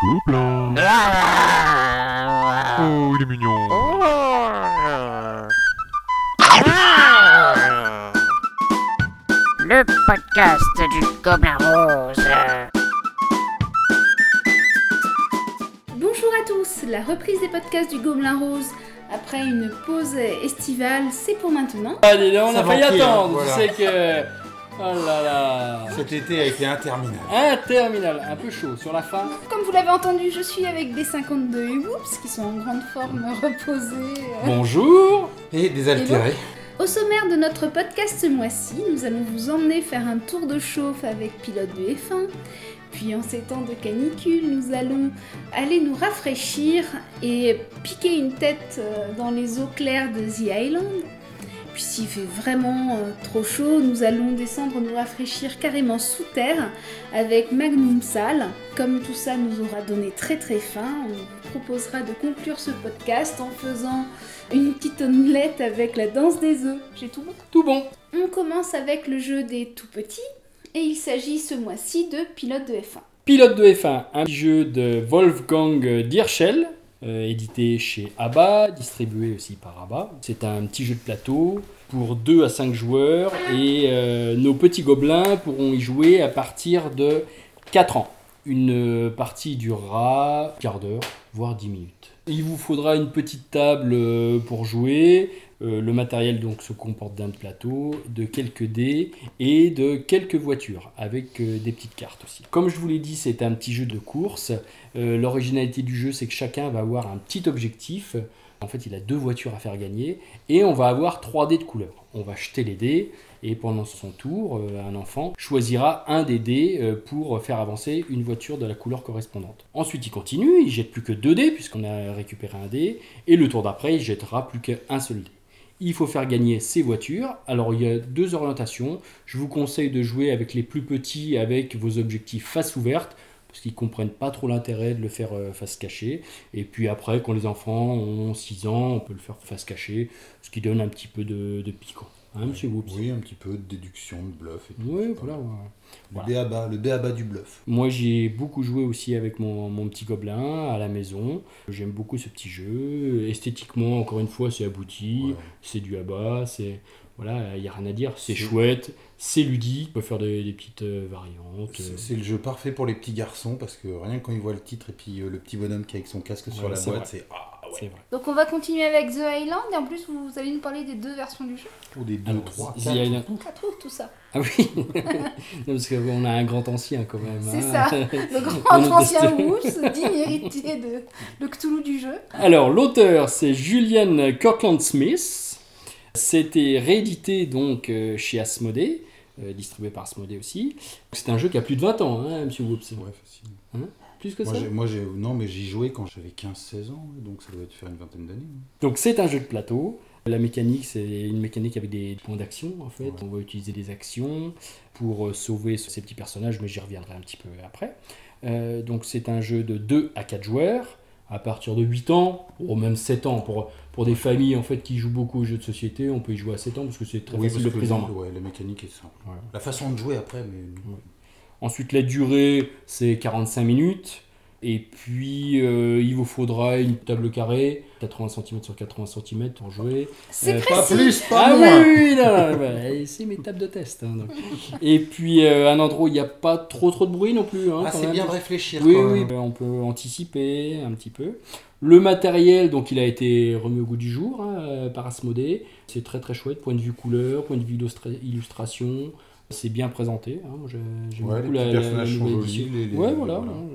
Gobelin. Oh, il est mignon. Le podcast du Gobelin Rose. Bonjour à tous, la reprise des podcasts du Gobelin Rose. Après une pause estivale, c'est pour maintenant. Allez, là, on Ça a failli attendre. voilà. C'est que. Oh là là. Cet été a été interminable. Interminable, un peu chaud sur la fin. Comme vous l'avez entendu, je suis avec des 52 Whoops qui sont en grande forme reposés. Bonjour. Et désaltéré. Au sommaire de notre podcast ce mois-ci, nous allons vous emmener faire un tour de chauffe avec pilote de F1. Puis en ces temps de canicule, nous allons aller nous rafraîchir et piquer une tête euh, dans les eaux claires de The Island. Puis s'il fait vraiment euh, trop chaud, nous allons descendre nous rafraîchir carrément sous terre avec Magnum Sal. Comme tout ça nous aura donné très très faim, on vous proposera de conclure ce podcast en faisant une petite omelette avec la danse des œufs. J'ai tout bon Tout bon. On commence avec le jeu des tout petits et il s'agit ce mois-ci de pilote de F1. Pilote de F1, un petit jeu de Wolfgang Dirschel, euh, édité chez ABBA, distribué aussi par ABBA. C'est un petit jeu de plateau pour 2 à 5 joueurs et euh, nos petits gobelins pourront y jouer à partir de 4 ans. Une euh, partie durera quart d'heure, voire 10 minutes. Il vous faudra une petite table pour jouer. Euh, le matériel donc se comporte d'un plateau, de quelques dés et de quelques voitures avec euh, des petites cartes aussi. Comme je vous l'ai dit, c'est un petit jeu de course. Euh, L'originalité du jeu, c'est que chacun va avoir un petit objectif. En fait, il a deux voitures à faire gagner et on va avoir trois dés de couleur. On va jeter les dés et pendant son tour, un enfant choisira un des dés pour faire avancer une voiture de la couleur correspondante. Ensuite, il continue, il jette plus que deux dés puisqu'on a récupéré un dé et le tour d'après, il jettera plus qu'un seul dé. Il faut faire gagner ces voitures. Alors il y a deux orientations. Je vous conseille de jouer avec les plus petits avec vos objectifs face ouverte parce qu'ils comprennent pas trop l'intérêt de le faire euh, face cachée. Et puis après, quand les enfants ont 6 ans, on peut le faire face cachée, ce qui donne un petit peu de, de piquant. Hein, Whoops Oui, un petit peu de déduction, de bluff et tout. Oui, voilà. ouais. Le Voilà. béaba, le béaba du bluff. Moi, j'ai beaucoup joué aussi avec mon, mon petit gobelin à la maison. J'aime beaucoup ce petit jeu. Esthétiquement, encore une fois, c'est abouti. Ouais. C'est du abat. C'est voilà, il y a rien à dire. C'est chouette. C'est ludique. On peut faire des, des petites euh, variantes. C'est le jeu parfait pour les petits garçons parce que rien que quand ils voient le titre et puis euh, le petit bonhomme qui est avec son casque sur Ouais, la boîte, c'est ah C'est ouais. vrai. Donc on va continuer avec The Island et en plus vous allez nous parler des deux versions du jeu. Pour des 2, Alors, 3, The 4. Island- Quatre trous tout ça. Ah oui. Non, parce qu'on a un grand ancien quand même. C'est hein. ça. Le grand ancien. Whoops, digne héritier de le Cthulhu du jeu. Alors, l'auteur, c'est Julian Kirkland Smith. C'était réédité donc euh, chez Asmodée, euh, distribué par Asmodée aussi. C'est un jeu qui a plus de 20 ans, hein, monsieur Whoops. Ouais, facile. Plus que Moi, ça j'ai- Moi, non, mais j'y jouais quand j'avais 15-16 ans, donc ça doit être faire une vingtaine d'années. hein. Donc c'est un jeu de plateau. La mécanique, c'est une mécanique avec des points d'action en fait. Ouais. On va utiliser des actions pour euh, sauver ces petits personnages, mais j'y reviendrai un petit peu après. Euh, donc c'est un jeu de 2 à 4 joueurs à partir de 8 ans, ou même 7 ans. Pour, pour des familles en fait qui jouent beaucoup aux jeux de société, on peut y jouer à 7 ans parce que c'est très Oui, facile de prise en main. ouais, la mécanique est simple. La façon de jouer après, mais Ensuite, la durée, c'est 45 minutes. Et puis, euh, il vous faudra une table carrée, 80 cm sur 80 cm pour jouer. C'est Euh, pas plus, pas ah moins. oui, oui, non, non, bah, c'est mes tables de test. hein, donc. Et puis, euh, un endroit où il n'y a pas trop trop de bruit non plus. hein, Ah, c'est bien de réfléchir. Oui, quand oui, même. on peut anticiper un petit peu. Le matériel, donc il a été remis au goût du jour hein, par Asmodée. C'est très très chouette, point de vue couleur, point de vue illustra- illustration. C'est bien présenté. hein. J'ai- Ouais, les beaucoup la, la- personnages la sont jolis, les- les- ouais, voilà. non,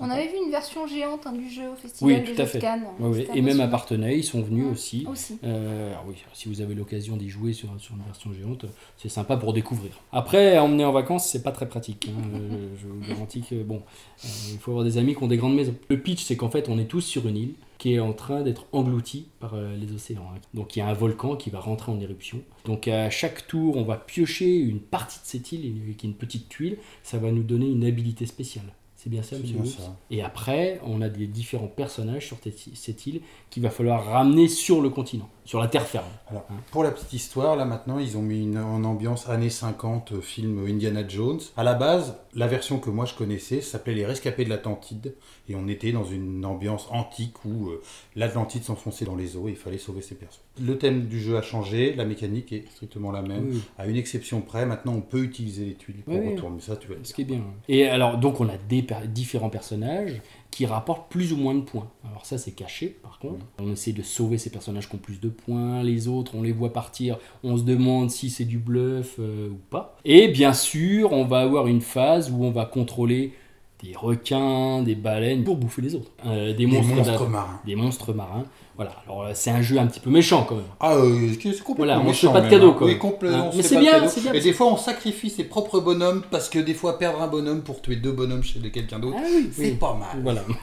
On avait vu une version géante hein, du jeu au festival Oui, des tout à Jeux fait. de Cannes. Ouais, ouais. C'était Et même à. Partenay, ils sont venus Ouais. aussi. Aussi. Euh, alors oui, si vous avez l'occasion d'y jouer sur, sur une version géante, c'est sympa pour découvrir. Après, emmener en vacances, c'est pas très pratique. hein. Euh, je vous garantis que bon, euh, il faut avoir des amis qui ont des grandes maisons. Le pitch, c'est qu'en fait, on est tous sur une île qui est en train d'être engloutie par euh, les océans. hein. Donc il y a un volcan qui va rentrer en éruption. Donc à chaque tour, on va piocher une partie de cette île, qui une petite tuile. Ça va nous donner une habilité spéciale. C'est bien ça, monsieur bien Woods ça. Et après, on a des différents personnages sur cette île qu'il va falloir ramener sur le continent, sur la terre ferme. Alors, Hein. pour la petite histoire, là maintenant, ils ont mis une, en ambiance années 50, euh, film Indiana Jones. À la base, la version que moi je connaissais s'appelait Les Rescapés de l'Atlantide. Et on était dans une ambiance antique où euh, l'Atlantide s'enfonçait dans les eaux et il fallait sauver ses personnes. Le thème du jeu a changé, la mécanique est strictement la même. Oui. À une exception près, maintenant on peut utiliser les tuiles pour Oui, retourner ça, tu vas Ce qui est bien. Et alors, donc, on a des différents personnages qui rapportent plus ou moins de points. Alors, ça, c'est caché, par contre. On essaie de sauver ces personnages qui ont plus de points. Les autres, on les voit partir. On se demande si c'est du bluff euh, ou pas. Et bien sûr, on va avoir une phase où on va contrôler des requins, des baleines pour bouffer les autres. Euh, des, Des monstres, marins. Des monstres marins. Voilà. Alors, euh, c'est un jeu un petit peu méchant quand même. Ah, euh, c'est complètement Voilà, on se méchant, fait pas de même, cadeaux, hein. Oui, complètement, Hein. se Mais c'est bien, bien. Et des fois, on sacrifie ses propres bonhommes parce que des fois, perdre un bonhomme pour tuer deux bonhommes chez quelqu'un d'autre, Ah oui, c'est oui. pas mal. Voilà.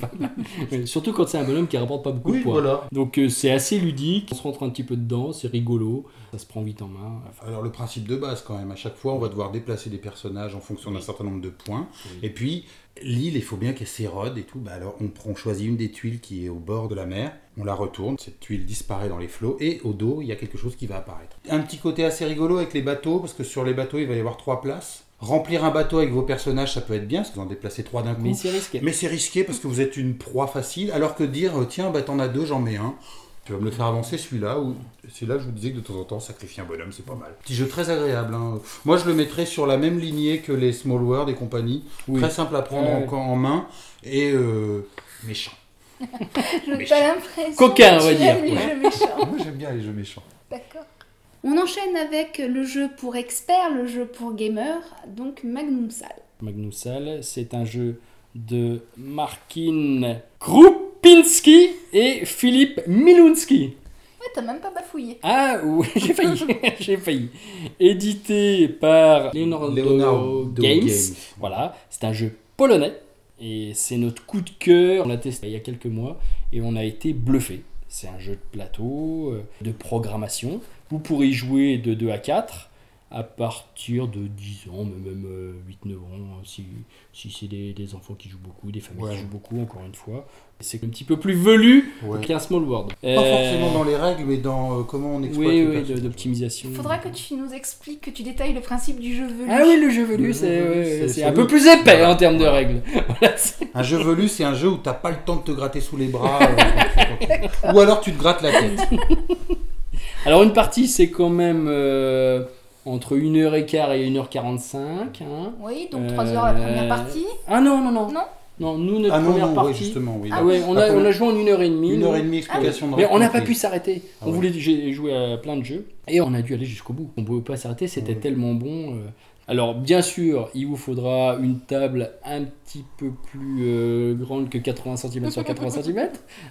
Pas mal. Surtout quand c'est un bonhomme qui rapporte pas beaucoup Oui, de points. voilà. Donc euh, c'est assez ludique, on se rentre un petit peu dedans, c'est rigolo, ça se prend vite en main. Enfin, Alors le principe de base quand même, à chaque fois on va devoir déplacer des personnages en fonction d'un certain nombre de points. Et puis l'île, il faut bien qu'elle s'érode et tout. Bah, alors on, prend- on choisit une des tuiles qui est au bord de la mer, on la retourne, cette tuile disparaît dans les flots et au dos il y a quelque chose qui va apparaître. Un petit côté assez rigolo avec les bateaux, parce que sur les bateaux il va y avoir trois places. Remplir un bateau avec vos personnages ça peut être bien, parce que vous en déplacez trois d'un coup. mais c'est risqué. Mais c'est risqué parce que vous êtes une proie facile, alors que dire tiens, bah t'en as deux, j'en mets un. Tu vas me le faire avancer celui-là, ou c'est là que je vous disais que de temps en temps, sacrifier un bonhomme, c'est pas mal. Petit jeu très agréable. hein. Moi, je le mettrais sur la même lignée que les Small World et compagnie. Oui. Très simple à prendre Ouais. en, en main et euh, méchant. Je n'ai Méchant. pas l'impression. Coquin, on va dire. aimes les Ouais. jeux méchants. Moi, j'aime bien les jeux méchants. D'accord. On enchaîne avec le jeu pour experts, le jeu pour gamers, donc Magnum Sal. Magnusal, c'est un jeu de Markin Krupinski et Philippe Milunski. Ouais, t'as même pas bafouillé. Ah oui, j'ai failli, j'ai failli. Édité par Leonardo, Leonardo Games. Games. Voilà, c'est un jeu polonais et c'est notre coup de cœur. On l'a testé il y a quelques mois et on a été bluffé. C'est un jeu de plateau, euh, de programmation. Vous pourrez y jouer de 2 à 4 à partir de 10 ans, mais même euh, 8-9 ans, hein, si, si c'est des, des enfants qui jouent beaucoup, des familles Ouais. qui jouent beaucoup, encore une fois. C'est un petit peu plus velu Ouais. qu'un Small World. Pas forcément dans les règles, mais dans euh, comment on exploite Oui, oui, d'optimisation. Il faudra que tu nous expliques, que tu détailles le principe du jeu velu. Ah oui, le jeu velu, c'est un peu plus épais Voilà. en termes de règles. Voilà, Un jeu velu, c'est un jeu où t'as pas le temps de te gratter sous les bras. euh, quand tu- quand tu- Ou alors tu te grattes la tête. Alors une partie, c'est quand même euh, entre 1h15 et 1h45. Hein. Oui, donc Euh, 3 heures la première partie. Ah non, non, non. Non Non, nous, notre Ah non, première non, partie... oui, justement, oui. Ah ouais, on a, Ah, on a joué en 1h30. Une nous. heure et demie explication de Mais on n'a pas pu s'arrêter. Ah on ouais. voulait joué à plein de jeux et on a dû aller jusqu'au bout. On ne pouvait pas s'arrêter, c'était Ouais. tellement bon. euh. Alors bien sûr, il vous faudra une table un petit peu plus euh, grande que 80 cm sur 80 cm.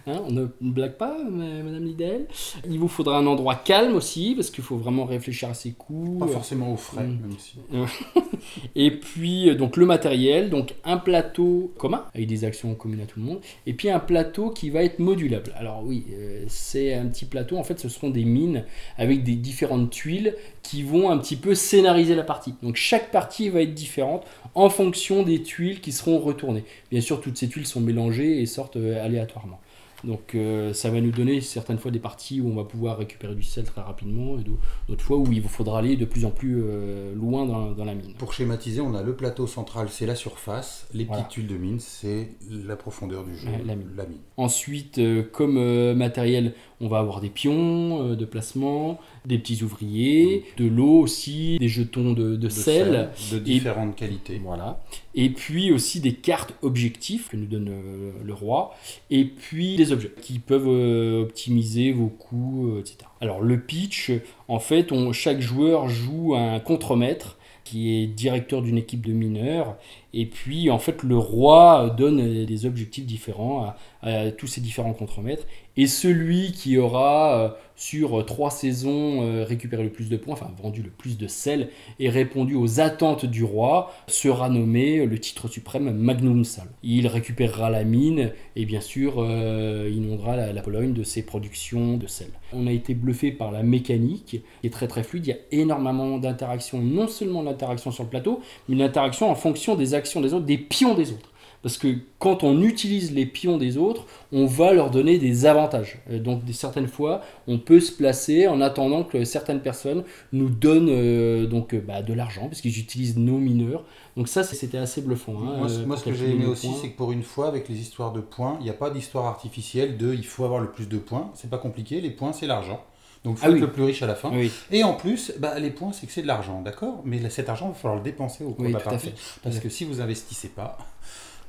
Hein, on ne blague pas, ma- Madame Lidl. Il vous faudra un endroit calme aussi parce qu'il faut vraiment réfléchir à ses coups. Pas forcément au frais, Mm. même si. Et puis, euh, donc le matériel, donc un plateau commun, avec des actions communes à tout le monde, et puis un plateau qui va être modulable. Alors oui, euh, c'est un petit plateau, en fait ce seront des mines avec des différentes tuiles qui vont un petit peu scénariser la partie. Donc chaque partie va être différente en fonction des tuiles qui seront retournées. Bien sûr, toutes ces tuiles sont mélangées et sortent euh, aléatoirement. Donc euh, ça va nous donner certaines fois des parties où on va pouvoir récupérer du sel très rapidement et d'autres- fois où il vous faudra aller de plus en plus euh, loin dans, dans la mine. Pour schématiser, on a le plateau central, c'est la surface. Les petites Voilà. tuiles de mine, c'est la profondeur du jeu, la mine. mine. Ensuite, euh, comme matériel, on va avoir des pions euh, de placement, des petits ouvriers, de l'eau aussi, des jetons de, de De sel. de différentes qualités. Voilà. Et puis aussi des cartes objectifs que nous donne euh, le roi. Et puis des objets qui peuvent euh, optimiser vos coups, etc. Alors le pitch, en fait, on, chaque joueur joue un contremaître qui est directeur d'une équipe de mineurs. Et puis, en fait, le roi donne des objectifs différents à, à tous ces différents contremaîtres. Et celui qui aura, euh, sur trois saisons, euh, récupéré le plus de points, enfin vendu le plus de sel, et répondu aux attentes du roi, sera nommé le titre suprême Magnum Sal. Il récupérera la mine et bien sûr euh, inondera la, la Pologne de ses productions de sel. On a été bluffé par la mécanique qui est très très fluide. Il y a énormément d'interactions, non seulement l'interaction sur le plateau, mais l'interaction en fonction des actions des autres des pions des autres. Parce que quand on utilise les pions des autres, on va leur donner des avantages. Euh, donc certaines fois, on peut se placer en attendant que certaines personnes nous donnent euh, donc, euh, bah, de l'argent, parce qu'ils utilisent nos mineurs. Donc ça, c'était assez bluffant. hein, Moi, ce- euh, moi, pour ce que j'ai aimé aussi, c'est que pour une fois, avec les histoires de points, il n'y a pas d'histoire artificielle de il faut avoir le plus de points. C'est pas compliqué, les points, c'est l'argent. Donc, il faut Ah être oui. le plus riche à la fin. Oui, Et en plus, bah, les points, c'est que c'est de l'argent, d'accord? Mais là, cet argent, il va falloir le dépenser au cours Oui, de la partie. Parce que si vous investissez pas,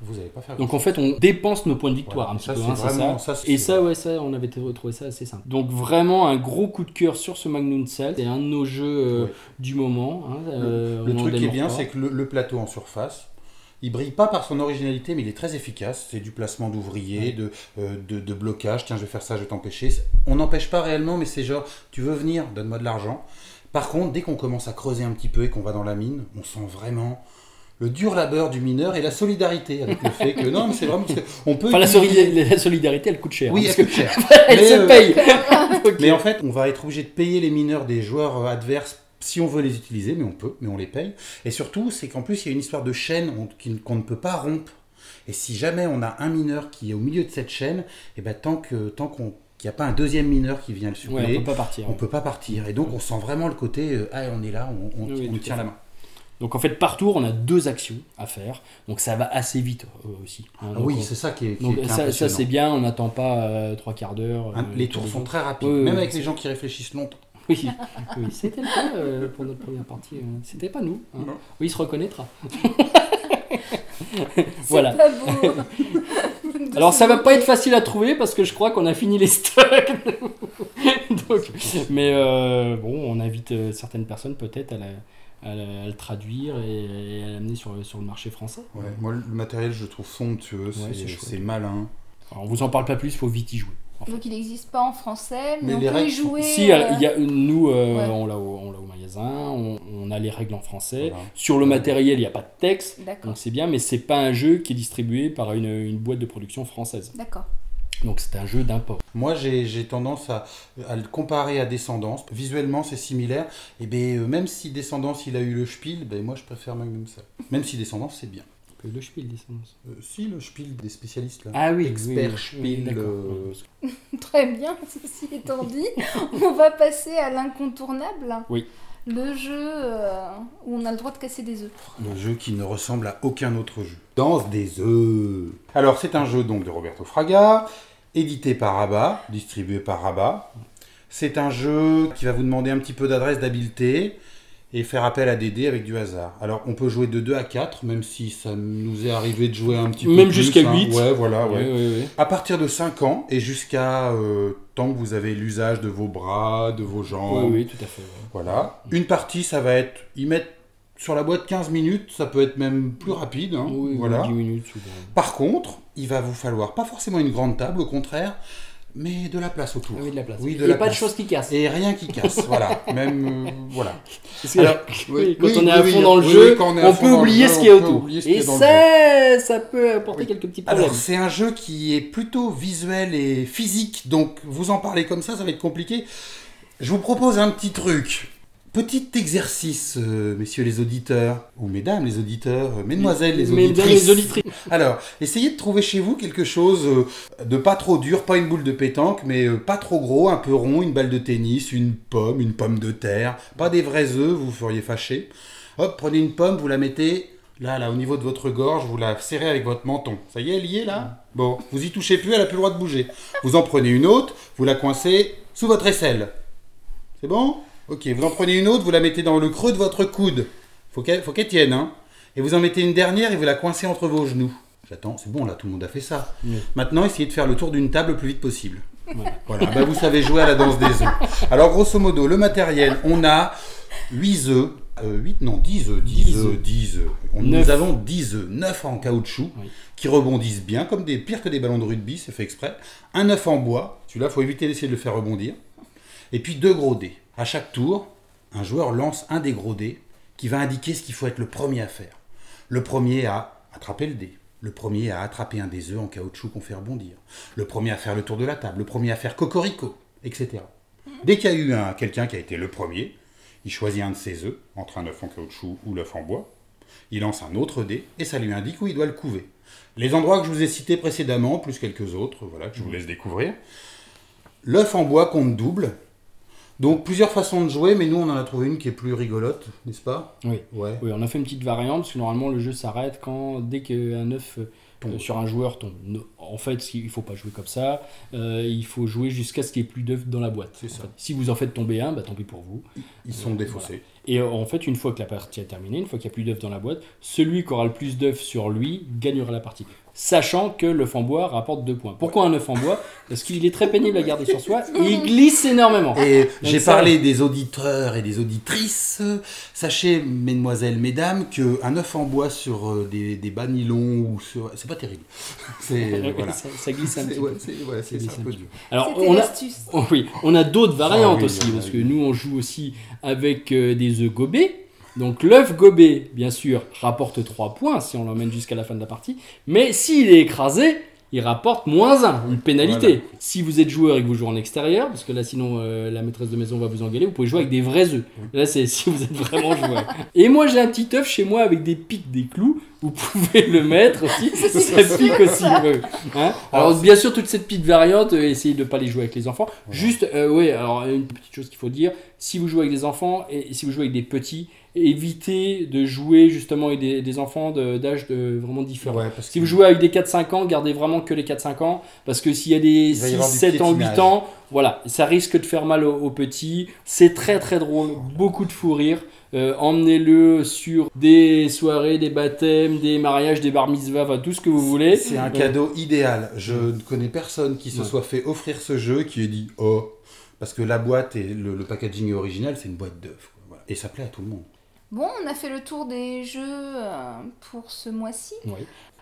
vous n'allez pas faire Donc en fait, on dépense nos points de victoire Voilà. un petit peu. hein, c'est vraiment- ça. ça, c'est- Et ça, ouais, ça, on avait trouvé ça assez simple. Donc vraiment un gros coup de cœur sur ce Magnum Cell. C'est un de nos jeux euh, Ouais. du moment. hein, euh, Le en truc qui est bien, c'est que le, le plateau en surface, il brille pas par son originalité, mais il est très efficace. C'est du placement d'ouvriers, de, euh, de, de blocage. Tiens, je vais faire ça, je vais t'empêcher. On n'empêche pas réellement, mais c'est genre, tu veux venir, donne-moi de l'argent. Par contre, dès qu'on commence à creuser un petit peu et qu'on va dans la mine, on sent vraiment le dur labeur du mineur et la solidarité avec le fait que non, mais c'est vraiment on peut. Enfin, la, solidarité, elle coûte cher. Oui, hein, elle coûte cher. elle Mais, se euh, paye. Mais en fait, on va être obligé de payer les mineurs des joueurs adverses si on veut les utiliser, mais on peut, mais on les paye. Et surtout, c'est qu'en plus, il y a une histoire de chaîne qu'on ne peut pas rompre. Et si jamais on a un mineur qui est au milieu de cette chaîne, et ben tant que tant qu'on qu'il n'y a pas un deuxième mineur qui vient le Ouais, suppléer, on peut pas partir. on peut pas partir. Et donc, on sent vraiment le côté, euh, ah, on est là, on, on- Oui, on tout tient la main. Donc en fait, par tour, on a deux actions à faire. Donc ça va assez vite euh, aussi. hein. Ah Donc, oui, on- c'est ça qui est, qui donc est ça, c'est bien, on n'attend pas euh, trois quarts d'heure. Hein, euh, les tours sont très rapides, même avec les gens qui réfléchissent longtemps. Oui, oui c'était le cas euh, pour notre première partie. euh, C'était pas nous. hein. Non. Oui, il se reconnaîtra. Voilà. pas beau. De Alors ça va pas être facile à trouver parce que je crois qu'on a fini les stocks. Donc, mais euh, bon, on invite euh, certaines personnes peut-être à, la- à le traduire et, à l'amener sur, le- sur le marché français. Ouais, moi, le matériel, je le trouve somptueux, c'est- malin. Alors, on vous en parle pas plus, il faut vite y jouer. en fait. Donc il n'existe pas en français, mais, Mais on les peut y sont- jouer. Si, euh, il y a, nous, euh, ouais. on l'a au, magasin, on, on a les règles en français. Voilà. Sur le matériel, il n'y a pas de texte, donc c'est bien, mais c'est pas un jeu qui est distribué par une, une boîte de production française. d'accord. Donc c'est un jeu d'import. Moi, j'ai j'ai tendance à, à le comparer à Descendance. Visuellement, c'est similaire. Et ben, euh, même si Descendance, il a eu le Spiel, ben, moi, je préfère Magnum ça. Même si Descendance, c'est bien. Que Le Spiel, Descendance. Euh, si, le Spiel des spécialistes, là. Ah oui, Expert oui, Spiel, oui, euh, Très bien, ceci étant dit, on va passer à l'incontournable. Oui. Le jeu où on a le droit de casser des œufs. Le jeu qui ne ressemble à aucun autre jeu. Danse des œufs. Alors, c'est un jeu donc de Roberto Fraga, édité par Rabat, distribué par Rabat. C'est un jeu qui va vous demander un petit peu d'adresse, d'habileté et faire appel à des dés avec du hasard. Alors, on peut jouer de 2 à 4, même si ça nous est arrivé de jouer un petit peu Même jusqu'à hein. 8. Ouais, voilà, ouais. oui, oui. À partir de 5 ans et jusqu'à euh, tant que vous avez l'usage de vos bras, de vos jambes. Oui, oui, tout à fait. ouais. Voilà. Une partie, ça va être. Ils mettent sur la boîte 15 minutes, ça peut être même plus rapide. hein. Oui, voilà. 10 minutes. souvent. Par contre, il va vous falloir pas forcément une grande table, au contraire, mais de la place autour. Oui, de la place. Oui, Il de n'y a la pas de choses qui cassent. Et rien qui casse, voilà. Même. euh, voilà. Alors, oui, quand on est à oui, fond oui, dans le oui, jeu, oui, quand on est à on fond peut dans le oublier jeu, ce qu'il y a on peut autour. oublier ce qu'il y Et a dans le ça, ça peut apporter quelques petits problèmes. Alors, c'est un jeu qui est plutôt visuel et physique, donc vous en parlez comme ça, ça va être compliqué. Je vous propose un petit truc. Petit exercice, euh, messieurs les auditeurs, ou mesdames les auditeurs, euh, mesdemoiselles les Mesdames auditrices. les auditrices. Alors, essayez de trouver chez vous quelque chose euh, de pas trop dur, pas une boule de pétanque, mais pas trop gros, un peu rond, une balle de tennis, une pomme, une pomme de terre, pas des vrais œufs, vous vous feriez fâcher. Hop, prenez une pomme, vous la mettez là, là, au niveau de votre gorge, vous la serrez avec votre menton. Ça y est, elle y est là? Bon, vous y touchez plus, elle a plus le droit de bouger. Vous en prenez une autre, vous la coincez sous votre aisselle. C'est bon? Ok, vous en prenez une autre, vous la mettez dans le creux de votre coude. Faut qu'elle faut qu'elle tienne, hein. Et vous en mettez une dernière et vous la coincez entre vos genoux. J'attends, c'est bon, là, tout le monde a fait ça. Oui. Maintenant, essayez de faire le tour d'une table le plus vite possible. Voilà. Voilà, bah, vous savez jouer à la danse des œufs. Alors, grosso modo, le matériel, on a 8 œufs. 8, non, 10 œufs, 10 10 œufs, œufs. 10 œufs. On-. Nous avons 10 œufs, 9 en caoutchouc, Oui. qui rebondissent bien, comme des pire que des ballons de rugby, c'est fait exprès. Un œuf en bois, celui-là, faut éviter d'essayer de le faire rebondir. Et puis deux gros dés. À chaque tour, un joueur lance un des gros dés qui va indiquer ce qu'il faut être le premier à faire. Le premier à attraper le dé. Le premier à attraper un des œufs en caoutchouc qu'on fait rebondir. Le premier à faire le tour de la table. Le premier à faire cocorico, etc. Dès qu'il y a eu un, quelqu'un qui a été le premier, il choisit un de ses œufs, entre un œuf en caoutchouc ou l'œuf en bois. Il lance un autre dé et ça lui indique où il doit le couver. Les endroits que je vous ai cités précédemment, plus quelques autres, voilà, que je vous laisse découvrir. L'œuf en bois compte double. Donc plusieurs façons de jouer, mais nous on en a trouvé une qui est plus rigolote, n'est-ce pas? Oui. Ouais. Oui, on a fait une petite variante parce que normalement le jeu s'arrête quand dès qu'un œuf euh, sur un joueur tombe. En fait, il faut pas jouer comme ça. Euh, il faut jouer jusqu'à ce qu'il n'y ait plus d'œufs dans la boîte. C'est ça. fait. Si vous en faites tomber un, bah, tant pis pour vous. Ils sont défaussés. Et euh, en fait, une fois que la partie est terminée, une fois qu'il n'y a plus d'œufs dans la boîte, celui qui aura le plus d'œufs sur lui gagnera la partie. Sachant que l'œuf en bois rapporte 2 points. Pourquoi un œuf en bois? Parce qu'il est très pénible à garder sur soi et il glisse énormément. Et j'ai ça- parlé des auditeurs et des auditrices. Sachez, mesdemoiselles, mesdames, qu'un œuf en bois sur euh, des, des bas nylons ou sur. C'est pas terrible. C'est. voilà. ça, ça glisse un petit peu. c'est- un peu dur. Alors, on a. Oh oui, on a d'autres variantes Ah oui, aussi, il y en a, parce que nous on joue aussi avec euh, des œufs gobés. Donc l'œuf gobé, bien sûr, rapporte 3 points si on l'emmène jusqu'à la fin de la partie. Mais s'il est écrasé, il rapporte moins 1, une pénalité. Voilà. Si vous êtes joueur et que vous jouez en extérieur, parce que là sinon euh, la maîtresse de maison va vous engueuler, vous pouvez jouer avec des vrais œufs. Là c'est si vous êtes vraiment joueur. Et moi j'ai un petit œuf chez moi avec des pics, des clous. Vous pouvez le mettre aussi, ça pique aussi. Hein alors bien sûr toute cette petite variante, euh, essayez de ne pas les jouer avec les enfants. Juste, euh, oui, alors une petite chose qu'il faut dire, si vous jouez avec des enfants et si vous jouez avec des petits, évitez de jouer justement avec des, des enfants d'âge de, vraiment différent. Ouais, parce Si que- vous jouez avec des 4-5 ans, gardez vraiment que les 4-5 ans, parce que s'il y a des va y 6, avoir du 7 ans, 8 piétinage. ans, voilà, ça risque de faire mal aux, aux petits. C'est très très drôle, beaucoup de fou rire. Euh, Emmenez-le sur des soirées, des baptêmes, des mariages, des bar mitzvahs, enfin, tout ce que vous voulez. C'est un Euh, cadeau idéal. Je ne connais personne qui se Ouais. soit fait offrir ce jeu qui ait dit oh. Parce que la boîte et le, le packaging est original, c'est une boîte d'œufs. Voilà. Et ça plaît à tout le monde. Bon, on a fait le tour des jeux euh, pour ce mois-ci. Oui.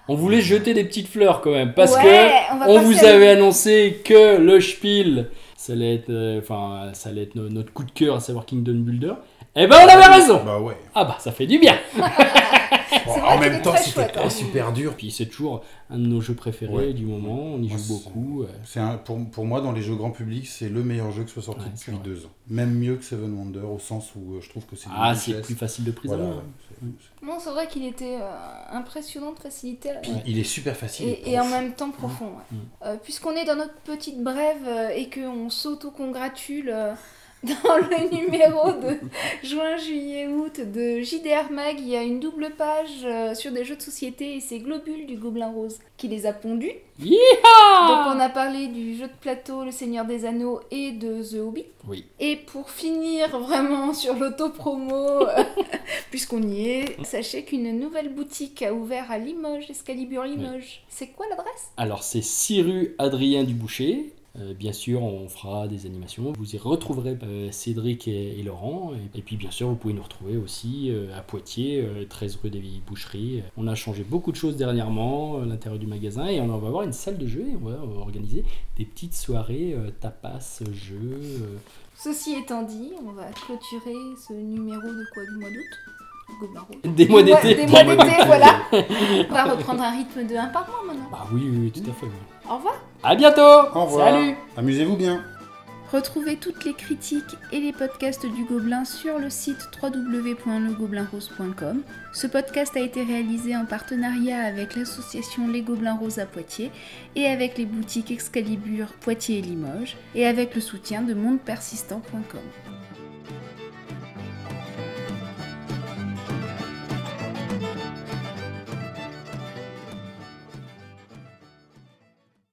On voulait jeter des petites fleurs quand même, parce Ouais, que on vous avait annoncé que le Spiel, ça allait être, euh, enfin, ça allait être no- notre coup de cœur, à savoir Kingdom Builder. Eh ben, on avait raison. Bah ouais. Ah bah, ça fait du bien. Bon, vrai en même temps, très c'était chouette, pas hein. super dur. Puis c'est toujours un de nos jeux préférés Ouais. du moment. On y Moi, joue c'est- beaucoup. euh. C'est un, pour, pour moi, dans les jeux grand public, c'est le meilleur jeu que soit sorti Ouais, c'est depuis vrai. deux ans. Même mieux que Seven Wonders, au sens où euh, je trouve que c'est Ah, c'est richesse. plus facile de prise en Voilà, main. ouais. C'est- Non, c'est vrai qu'il était euh, impressionnant de facilité. Puis il est super facile. Et, et en même temps profond. ouais. Mm. Euh, Puisqu'on est dans notre petite brève euh, et qu'on s'auto-congratule euh, dans le numéro de juin, juillet, août de JDR Mag, il y a une double page euh, sur des jeux de société et c'est Globule du Gobelin Rose qui les a pondus. Donc on a parlé du jeu de plateau Le Seigneur des Anneaux et de The Hobbit. Oui. Et pour finir vraiment sur l'auto-promo, euh, puisqu'on y est, sachez qu'une nouvelle boutique a ouvert à Limoges, Excalibur Limoges. C'est quoi l'adresse? Alors c'est 6 rue Adrien Duboucher. Euh, bien sûr, on fera des animations. Vous y retrouverez euh, Cédric et, et Laurent. Et, et puis, bien sûr, vous pouvez nous retrouver aussi euh, à Poitiers, euh, 13 rue des Vieilles Boucheries. On a changé beaucoup de choses dernièrement à l'intérieur du magasin et on va avoir une salle de jeu et on va organiser des petites soirées tapas, jeux. Ceci étant dit, on va clôturer ce numéro de quoi? Du mois d'août? Des mois d'été. Des mois d'été, voilà. On va reprendre un rythme de un par mois maintenant. Bah oui, oui, oui, tout à fait. oui. Au revoir. À bientôt Au revoir. Salut Amusez-vous bien. Retrouvez toutes les critiques et les podcasts du Gobelin sur le site www.legoblinrose.com. Ce podcast a été réalisé en partenariat avec l'association Les Gobelins Roses à Poitiers et avec les boutiques Excalibur Poitiers et Limoges et avec le soutien de mondepersistant.com.